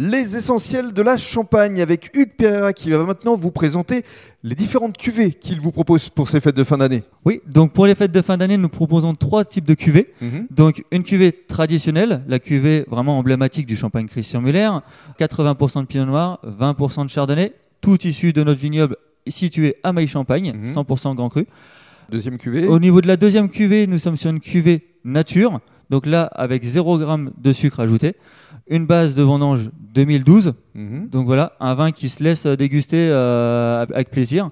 les essentiels de la Champagne avec Hugues Pereira qui va maintenant vous présenter les différentes cuvées qu'il vous propose pour ces fêtes de fin d'année. Oui, donc pour les fêtes de fin d'année, nous proposons trois types de cuvées. Mhm. Donc une cuvée traditionnelle, la cuvée vraiment emblématique du champagne Christian Muller, 80% de pinot noir, 20% de chardonnay, tout issu de notre vignoble situé à Maille-Champagne, Mhm. 100% grand cru. Deuxième cuvée. Au niveau de la deuxième cuvée, nous sommes sur une cuvée nature, donc là avec 0 g de sucre ajouté, une base de vendange 2012, Mhm. donc voilà, un vin qui se laisse déguster euh, avec plaisir.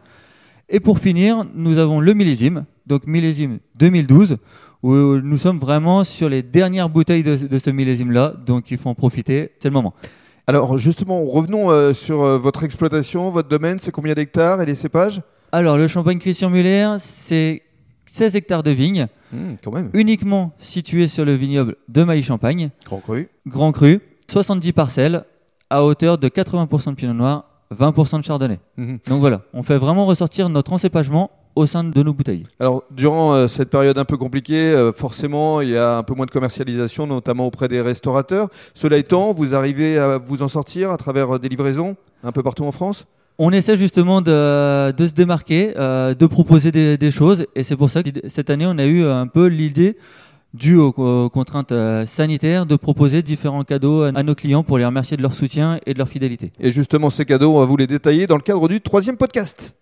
Et pour finir, nous avons le millésime, donc millésime 2012, où nous sommes vraiment sur les dernières bouteilles de, de ce millésime-là, donc il faut en profiter, c'est le moment. Alors justement, revenons euh, sur euh, votre exploitation, votre domaine, c'est combien d'hectares et les cépages? Alors, le champagne Christian Muller, c'est 16 hectares de vignes, Quand même. uniquement situés sur le vignoble de Mailly-Champagne, Grand cru. grand cru, 70 parcelles, à hauteur de 80% de pinot noir, 20% de chardonnay. Mhm. Donc voilà, on fait vraiment ressortir notre encépagement au sein de nos bouteilles. Alors, durant euh, cette période un peu compliquée, euh, forcément, il y a un peu moins de commercialisation, notamment auprès des restaurateurs. Cela étant, vous arrivez à vous en sortir à travers euh, des livraisons un peu partout en France? On essaie justement de, de se démarquer, euh, de proposer des, des choses, et c'est pour ça que cette année, on a eu un peu l'idée, due aux, contraintes euh, sanitaires, de proposer différents cadeaux à, à nos clients pour les remercier de leur soutien et de leur fidélité. Et justement, ces cadeaux, on va vous les détailler dans le cadre du troisième podcast.